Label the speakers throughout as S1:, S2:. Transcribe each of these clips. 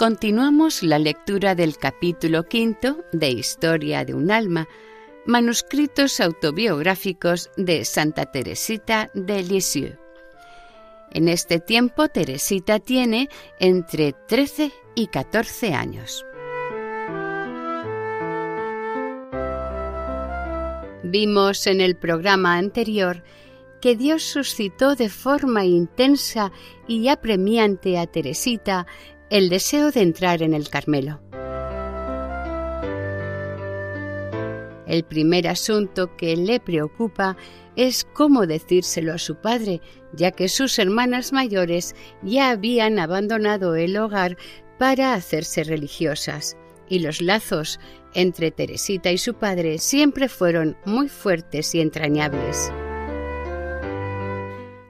S1: Continuamos la lectura del capítulo quinto de Historia de un alma, manuscritos autobiográficos de Santa Teresita de Lisieux. En este tiempo Teresita tiene entre 13 y 14 años. Vimos en el programa anterior que Dios suscitó de forma intensa y apremiante a Teresita el deseo de entrar en el Carmelo. El primer asunto que le preocupa es cómo decírselo a su padre, ya que sus hermanas mayores ya habían abandonado el hogar para hacerse religiosas, y los lazos entre Teresita y su padre siempre fueron muy fuertes y entrañables.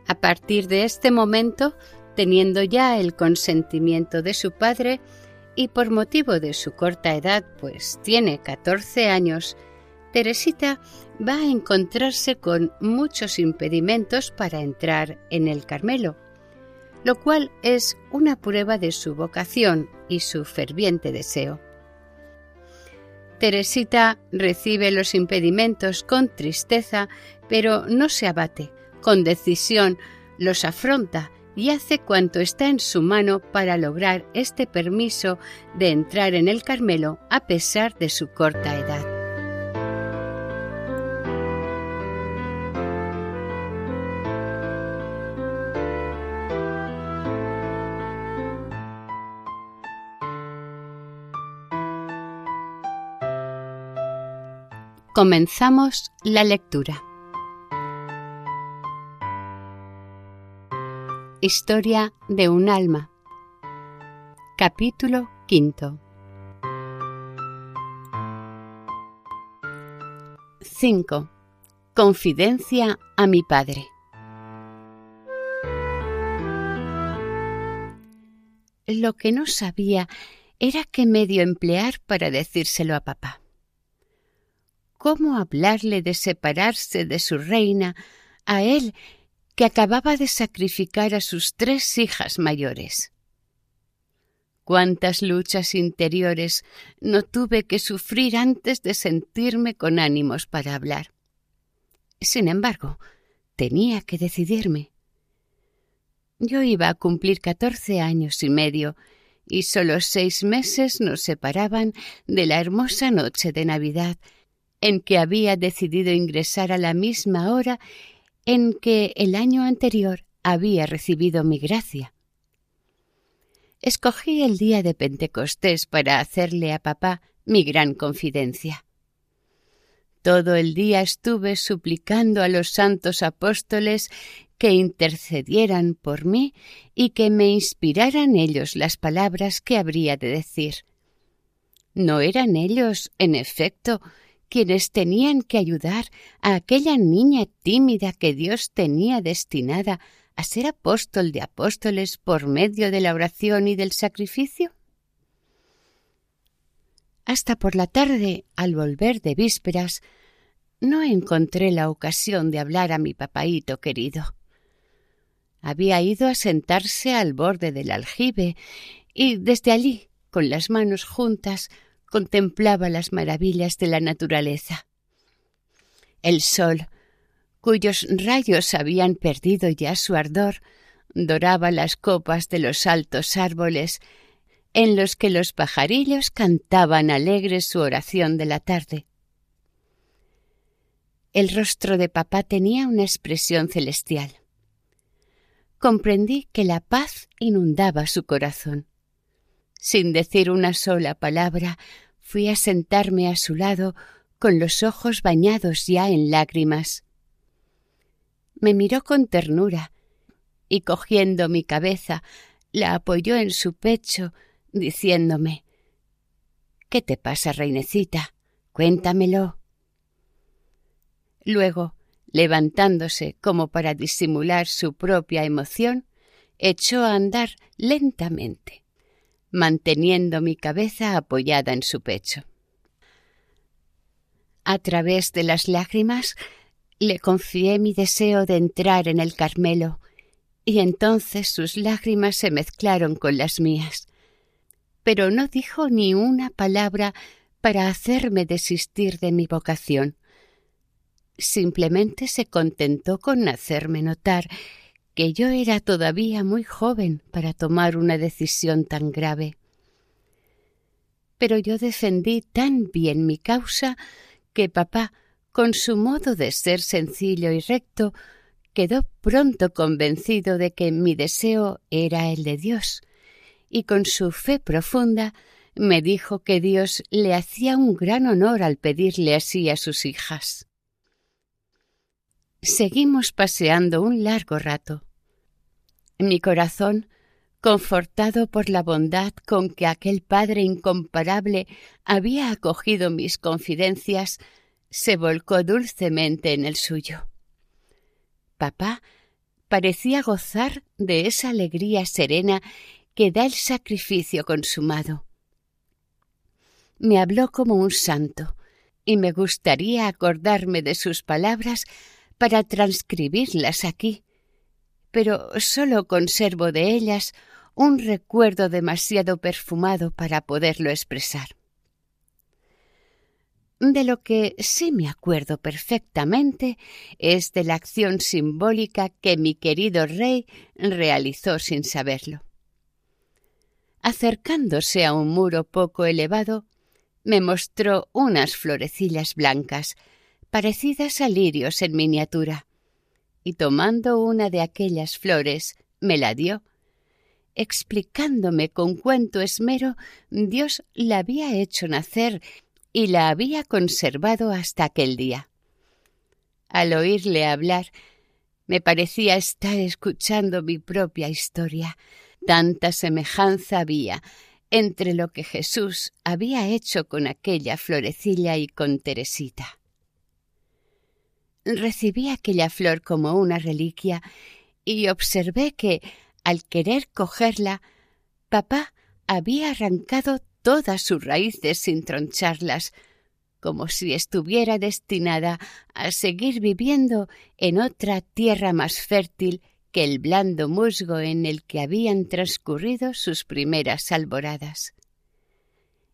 S1: A partir de este momento, teniendo ya el consentimiento de su padre y por motivo de su corta edad, pues tiene 14 años, Teresita va a encontrarse con muchos impedimentos para entrar en el Carmelo, lo cual es una prueba de su vocación y su ferviente deseo. Teresita recibe los impedimentos con tristeza, pero no se abate, con decisión los afronta y hace cuanto está en su mano para lograr este permiso de entrar en el Carmelo a pesar de su corta edad. Comenzamos la lectura. Historia de un alma. Capítulo. 5. Confidencia a mi padre. Lo que no sabía era qué medio emplear para decírselo a papá. ¿Cómo hablarle de separarse de su reina a él que acababa de sacrificar a sus tres hijas mayores. Cuántas luchas interiores no tuve que sufrir antes de sentirme con ánimos para hablar. Sin embargo, tenía que decidirme. Yo iba a cumplir catorce años y medio, y solo seis meses nos separaban de la hermosa noche de Navidad en que había decidido ingresar a la misma hora en que el año anterior había recibido mi gracia. Escogí el día de Pentecostés para hacerle a papá mi gran confidencia. Todo el día estuve suplicando a los santos apóstoles que intercedieran por mí y que me inspiraran ellos las palabras que habría de decir. ¿No eran ellos, en efecto, quienes tenían que ayudar a aquella niña tímida que Dios tenía destinada a ser apóstol de apóstoles por medio de la oración y del sacrificio? Hasta por la tarde, al volver de vísperas, no encontré la ocasión de hablar a mi papaíto querido. Había ido a sentarse al borde del aljibe y desde allí con las manos juntas, contemplaba las maravillas de la naturaleza. El sol, cuyos rayos habían perdido ya su ardor, doraba las copas de los altos árboles en los que los pajarillos cantaban alegres su oración de la tarde. El rostro de papá tenía una expresión celestial. Comprendí que la paz inundaba su corazón. Sin decir una sola palabra, fui a sentarme a su lado con los ojos bañados ya en lágrimas. Me miró con ternura y cogiendo mi cabeza la apoyó en su pecho, diciéndome ¿Qué te pasa, reinecita? Cuéntamelo. Luego, levantándose como para disimular su propia emoción, echó a andar lentamente, manteniendo mi cabeza apoyada en su pecho. A través de las lágrimas le confié mi deseo de entrar en el Carmelo, y entonces sus lágrimas se mezclaron con las mías. Pero no dijo ni una palabra para hacerme desistir de mi vocación. Simplemente se contentó con hacerme notar que yo era todavía muy joven para tomar una decisión tan grave. Pero yo defendí tan bien mi causa que papá, con su modo de ser sencillo y recto, quedó pronto convencido de que mi deseo era el de Dios, y con su fe profunda me dijo que Dios le hacía un gran honor al pedirle así a sus hijas. Seguimos paseando un largo rato. Mi corazón, confortado por la bondad con que aquel Padre incomparable había acogido mis confidencias, se volcó dulcemente en el suyo. Papá parecía gozar de esa alegría serena que da el sacrificio consumado. Me habló como un santo, y me gustaría acordarme de sus palabras para transcribirlas aquí, pero sólo conservo de ellas un recuerdo demasiado perfumado para poderlo expresar. De lo que sí me acuerdo perfectamente es de la acción simbólica que mi querido rey realizó sin saberlo. Acercándose a un muro poco elevado, me mostró unas florecillas blancas parecidas a lirios en miniatura, y tomando una de aquellas flores me la dio, explicándome con cuánto esmero Dios la había hecho nacer y la había conservado hasta aquel día. Al oírle hablar, me parecía estar escuchando mi propia historia. Tanta semejanza había entre lo que Jesús había hecho con aquella florecilla y con Teresita. Recibí aquella flor como una reliquia y observé que, al querer cogerla, papá había arrancado todas sus raíces sin troncharlas, como si estuviera destinada a seguir viviendo en otra tierra más fértil que el blando musgo en el que habían transcurrido sus primeras alboradas.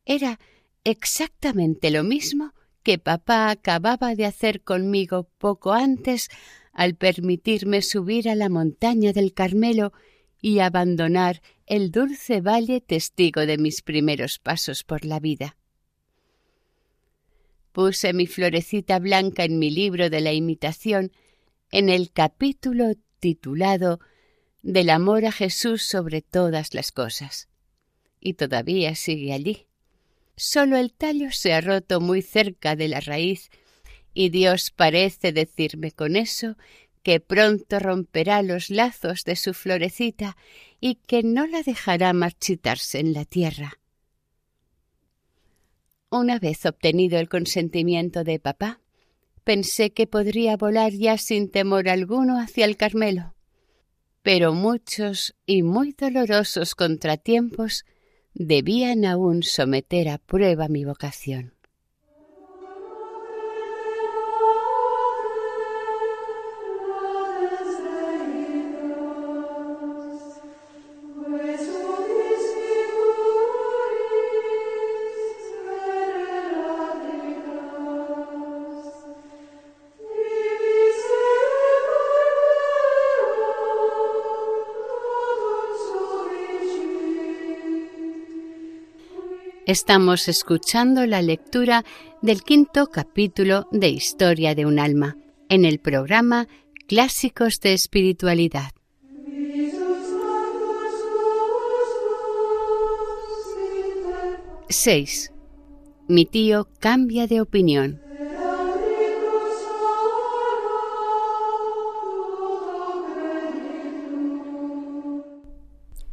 S1: Era exactamente lo mismo que papá acababa de hacer conmigo poco antes al permitirme subir a la montaña del Carmelo y abandonar el dulce valle testigo de mis primeros pasos por la vida. Puse mi florecita blanca en mi libro de la imitación en el capítulo titulado Del amor a Jesús sobre todas las cosas. Y todavía sigue allí. Solo el tallo se ha roto muy cerca de la raíz y Dios parece decirme con eso que pronto romperá los lazos de su florecita y que no la dejará marchitarse en la tierra. Una vez obtenido el consentimiento de papá, pensé que podría volar ya sin temor alguno hacia el Carmelo. Pero muchos y muy dolorosos contratiempos debían aún someter a prueba mi vocación. Estamos escuchando la lectura del quinto capítulo de Historia de un alma en el programa Clásicos de Espiritualidad. ¡6! Mi tío cambia de opinión.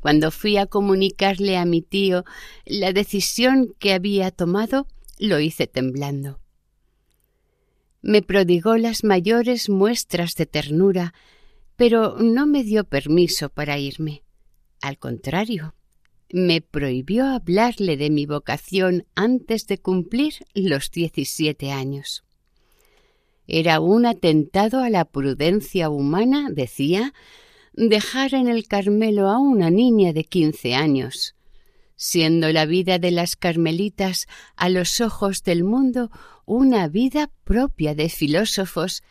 S1: Cuando fui a comunicarle a mi tío la decisión que había tomado, lo hice temblando. Me prodigó las mayores muestras de ternura, pero no me dio permiso para irme. Al contrario, me prohibió hablarle de mi vocación antes de cumplir los diecisiete años. Era un atentado a la prudencia humana, decía, dejar en el Carmelo a una niña de quince años, siendo la vida de las carmelitas a los ojos del mundo una vida propia de filósofos,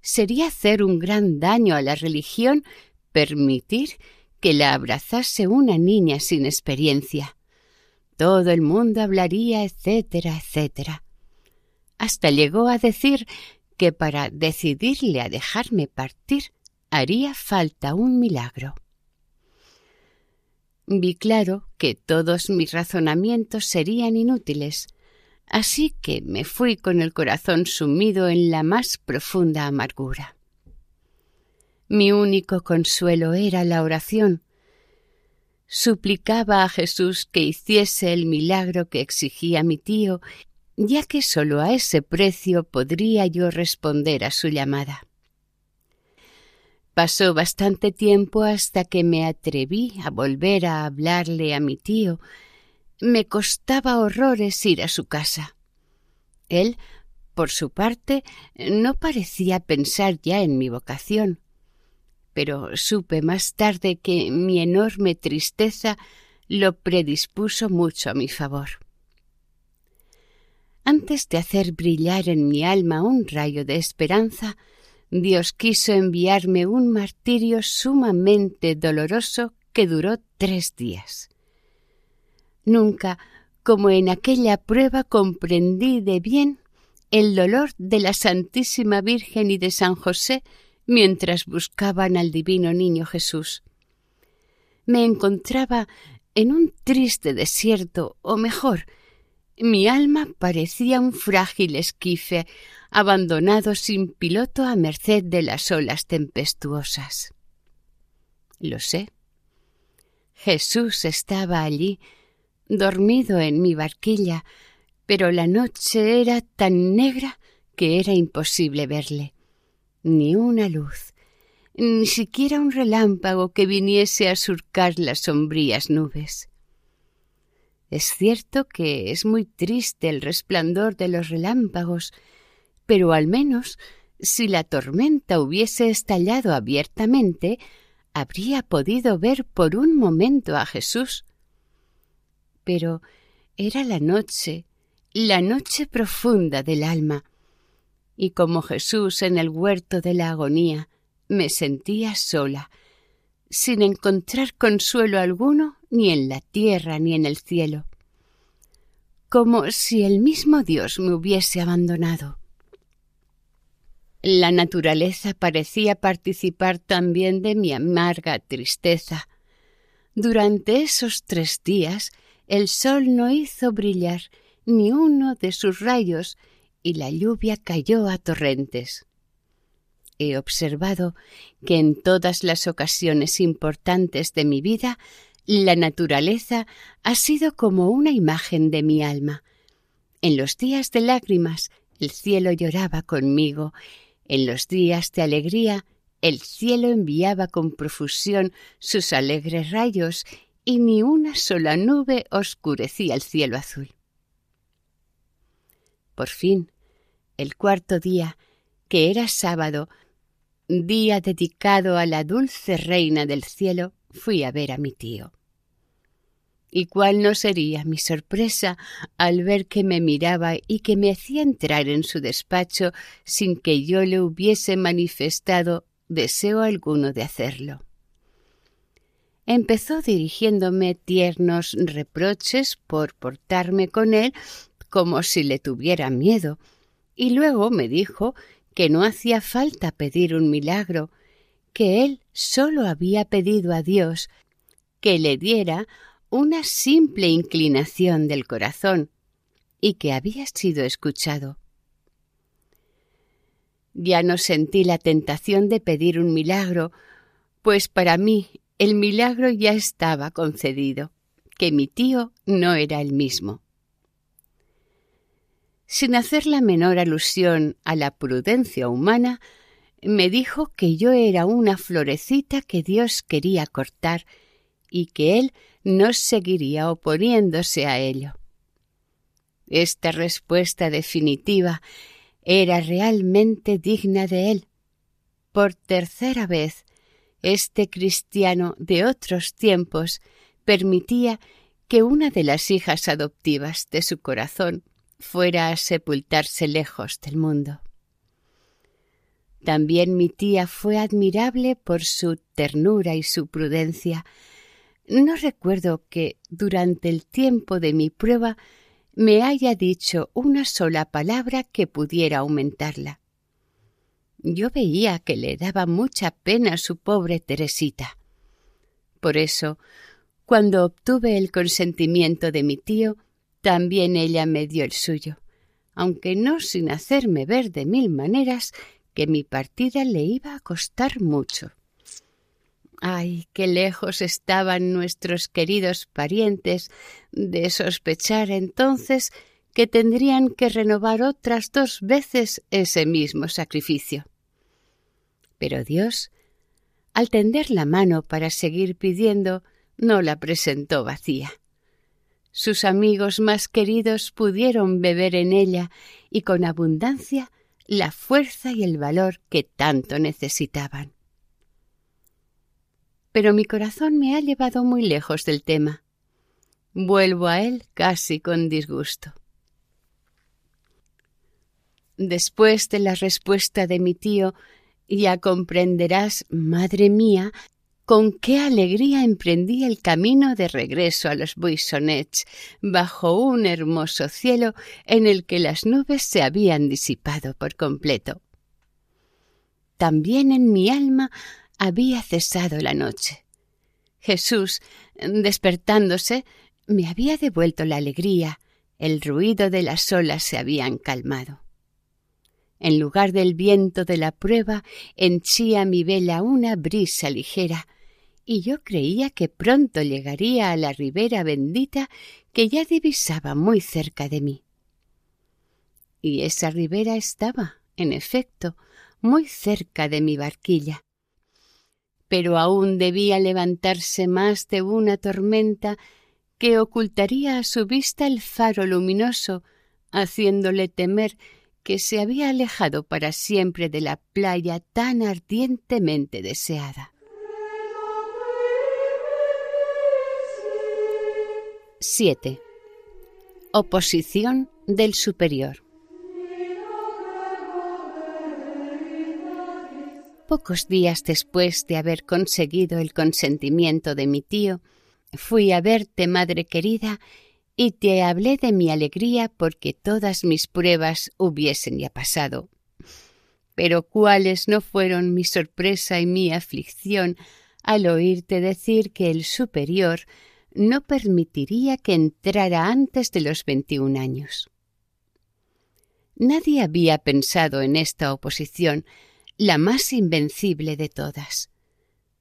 S1: sería hacer un gran daño a la religión permitir que la abrazase una niña sin experiencia. Todo el mundo hablaría, etcétera, etcétera. Hasta llegó a decir que para decidirle a dejarme partir haría falta un milagro. Vi claro que todos mis razonamientos serían inútiles, así que me fui con el corazón sumido en la más profunda amargura. Mi único consuelo era la oración. Suplicaba a Jesús que hiciese el milagro que exigía mi tío, ya que sólo a ese precio podría yo responder a su llamada. Pasó bastante tiempo hasta que me atreví a volver a hablarle a mi tío. Me costaba horrores ir a su casa. Él, por su parte, no parecía pensar ya en mi vocación, pero supe más tarde que mi enorme tristeza lo predispuso mucho a mi favor. Antes de hacer brillar en mi alma un rayo de esperanza, Dios quiso enviarme un martirio sumamente doloroso que duró tres días. Nunca, como en aquella prueba, comprendí de bien el dolor de la Santísima Virgen y de San José mientras buscaban al divino niño Jesús. Me encontraba en un triste desierto, o mejor, mi alma parecía un frágil esquife abandonado sin piloto a merced de las olas tempestuosas. Lo sé. Jesús estaba allí, dormido en mi barquilla, pero la noche era tan negra que era imposible verle. Ni una luz, ni siquiera un relámpago que viniese a surcar las sombrías nubes. Es cierto que es muy triste el resplandor de los relámpagos, pero al menos si la tormenta hubiese estallado abiertamente, habría podido ver por un momento a Jesús. Pero era la noche, la noche profunda del alma, y como Jesús en el huerto de la agonía, me sentía sola, sin encontrar consuelo alguno ni en la tierra ni en el cielo, como si el mismo Dios me hubiese abandonado. La naturaleza parecía participar también de mi amarga tristeza. Durante esos tres días el sol no hizo brillar ni uno de sus rayos y la lluvia cayó a torrentes. He observado que en todas las ocasiones importantes de mi vida la naturaleza ha sido como una imagen de mi alma. En los días de lágrimas el cielo lloraba conmigo en los días de alegría, el cielo enviaba con profusión sus alegres rayos y ni una sola nube oscurecía el cielo azul. Por fin, el cuarto día, que era sábado, día dedicado a la dulce reina del cielo, fui a ver a mi tío. ¿Y cuál no sería mi sorpresa al ver que me miraba y que me hacía entrar en su despacho sin que yo le hubiese manifestado deseo alguno de hacerlo? empezó dirigiéndome tiernos reproches por portarme con él como si le tuviera miedo, y luego me dijo que no hacía falta pedir un milagro, que él sólo había pedido a Dios que le diera una simple inclinación del corazón y que había sido escuchado. Ya no sentí la tentación de pedir un milagro, pues para mí el milagro ya estaba concedido, que mi tío no era el mismo. Sin hacer la menor alusión a la prudencia humana, me dijo que yo era una florecita que Dios quería cortar y que él no seguiría oponiéndose a ello. Esta respuesta definitiva era realmente digna de él. Por tercera vez, este cristiano de otros tiempos permitía que una de las hijas adoptivas de su corazón fuera a sepultarse lejos del mundo. También mi tía fue admirable por su ternura y su prudencia. No recuerdo que durante el tiempo de mi prueba me haya dicho una sola palabra que pudiera aumentarla. Yo veía que le daba mucha pena su pobre Teresita. Por eso, cuando obtuve el consentimiento de mi tío, también ella me dio el suyo, aunque no sin hacerme ver de mil maneras que mi partida le iba a costar mucho. Ay, qué lejos estaban nuestros queridos parientes de sospechar entonces que tendrían que renovar otras dos veces ese mismo sacrificio. Pero Dios, al tender la mano para seguir pidiendo, no la presentó vacía. Sus amigos más queridos pudieron beber en ella y con abundancia la fuerza y el valor que tanto necesitaban. Pero mi corazón me ha llevado muy lejos del tema. Vuelvo a él casi con disgusto. Después de la respuesta de mi tío, ya comprenderás, madre mía, con qué alegría emprendí el camino de regreso a los Buissonets, bajo un hermoso cielo en el que las nubes se habían disipado por completo. También en mi alma había cesado la noche. Jesús, despertándose, me había devuelto la alegría, el ruido de las olas se habían calmado. En lugar del viento de la prueba, henchía mi vela una brisa ligera, y yo creía que pronto llegaría a la ribera bendita que ya divisaba muy cerca de mí. Y esa ribera estaba, en efecto, muy cerca de mi barquilla. Pero aún debía levantarse más de una tormenta que ocultaría a su vista el faro luminoso, haciéndole temer que se había alejado para siempre de la playa tan ardientemente deseada. 7. Oposición del superior. Pocos días después de haber conseguido el consentimiento de mi tío, fui a verte, madre querida, y te hablé de mi alegría porque todas mis pruebas hubiesen ya pasado. Pero cuáles no fueron mi sorpresa y mi aflicción al oírte decir que el superior no permitiría que entrara antes de los veintiún años. Nadie había pensado en esta oposición, la más invencible de todas.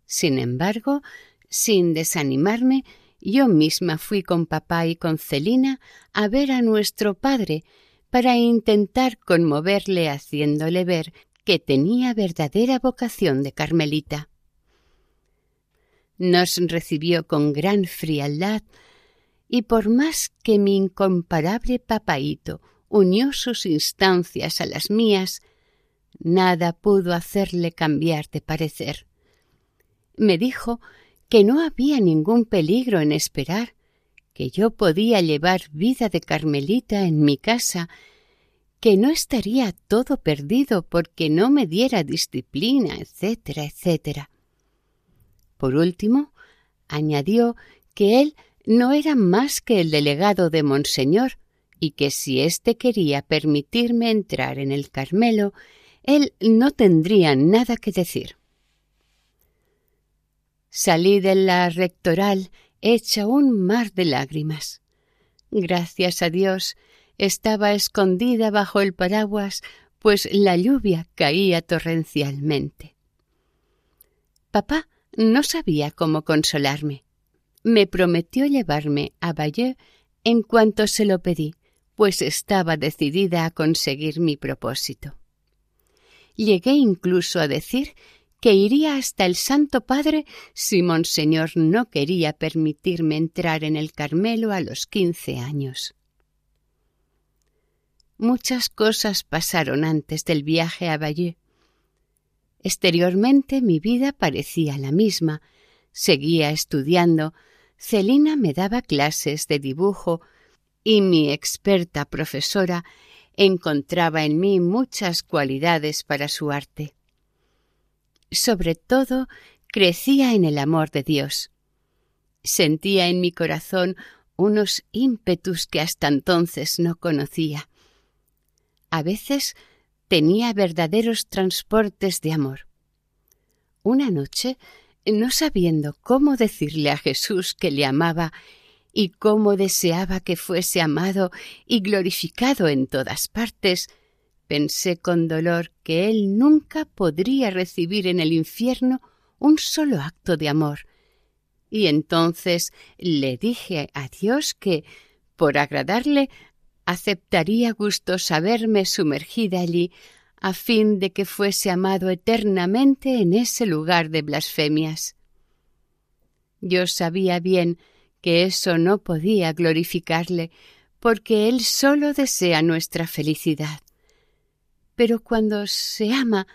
S1: Sin embargo, sin desanimarme, yo misma fui con papá y con Celina a ver a nuestro padre para intentar conmoverle haciéndole ver que tenía verdadera vocación de carmelita. Nos recibió con gran frialdad y por más que mi incomparable papaíto unió sus instancias a las mías, nada pudo hacerle cambiar de parecer. Me dijo que no había ningún peligro en esperar, que yo podía llevar vida de Carmelita en mi casa, que no estaría todo perdido porque no me diera disciplina, etcétera, etcétera. Por último, Añadió que él no era más que el delegado de Monseñor y que si éste quería permitirme entrar en el Carmelo, él no tendría nada que decir. Salí de la rectoral hecha un mar de lágrimas. Gracias a Dios estaba escondida bajo el paraguas, pues la lluvia caía torrencialmente. Papá no sabía cómo consolarme. Me prometió llevarme a Bayeux en cuanto se lo pedí, pues estaba decidida a conseguir mi propósito. Llegué incluso a decir que iría hasta el Santo Padre si Monseñor no quería permitirme entrar en el Carmelo a los quince años. Muchas cosas pasaron antes del viaje a Bayeux. Exteriormente mi vida parecía la misma. Seguía estudiando, Celina me daba clases de dibujo y mi experta profesora encontraba en mí muchas cualidades para su arte. Sobre todo, crecía en el amor de Dios. Sentía en mi corazón unos ímpetus que hasta entonces no conocía. A veces tenía verdaderos transportes de amor. Una noche, no sabiendo cómo decirle a Jesús que le amaba y cómo deseaba que fuese amado y glorificado en todas partes, pensé con dolor que él nunca podría recibir en el infierno un solo acto de amor. Y entonces le dije a Dios que, por agradarle, aceptaría gustosa verme sumergida allí a fin de que fuese amado eternamente en ese lugar de blasfemias. Yo sabía bien que eso no podía glorificarle, porque Él sólo desea nuestra felicidad. Pero cuando se ama,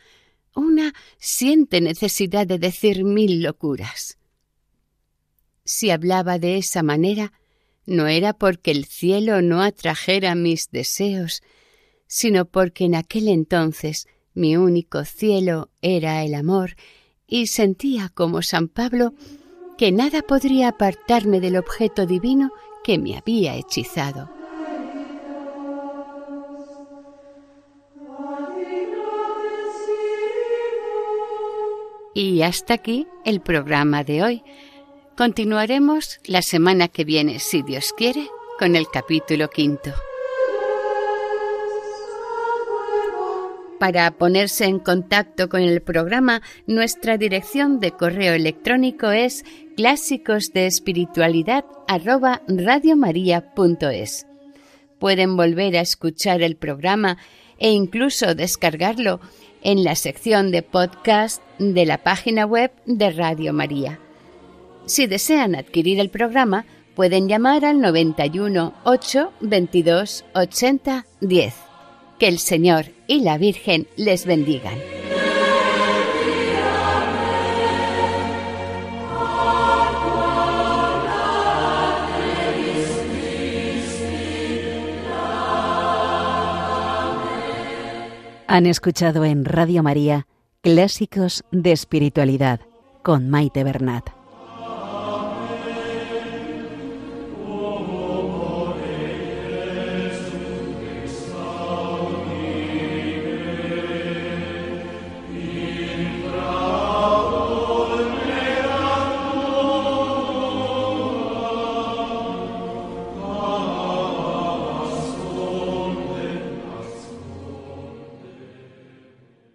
S1: una siente necesidad de decir mil locuras. Si hablaba de esa manera, no era porque el cielo no atrajera mis deseos, sino porque en aquel entonces mi único cielo era el amor, y sentía como San Pablo que nada podría apartarme del objeto divino que me había hechizado. Y hasta aquí el programa de hoy. Continuaremos la semana que viene, si Dios quiere, con el capítulo quinto. Para ponerse en contacto con el programa, nuestra dirección de correo electrónico es clásicos Pueden volver a escuchar el programa e incluso descargarlo en la sección de podcast de la página web de Radio María. Si desean adquirir el programa, pueden llamar al 91 8 22 80 10. Que el Señor y la Virgen les bendigan.
S2: Han escuchado en Radio María Clásicos de Espiritualidad con Maite Bernat.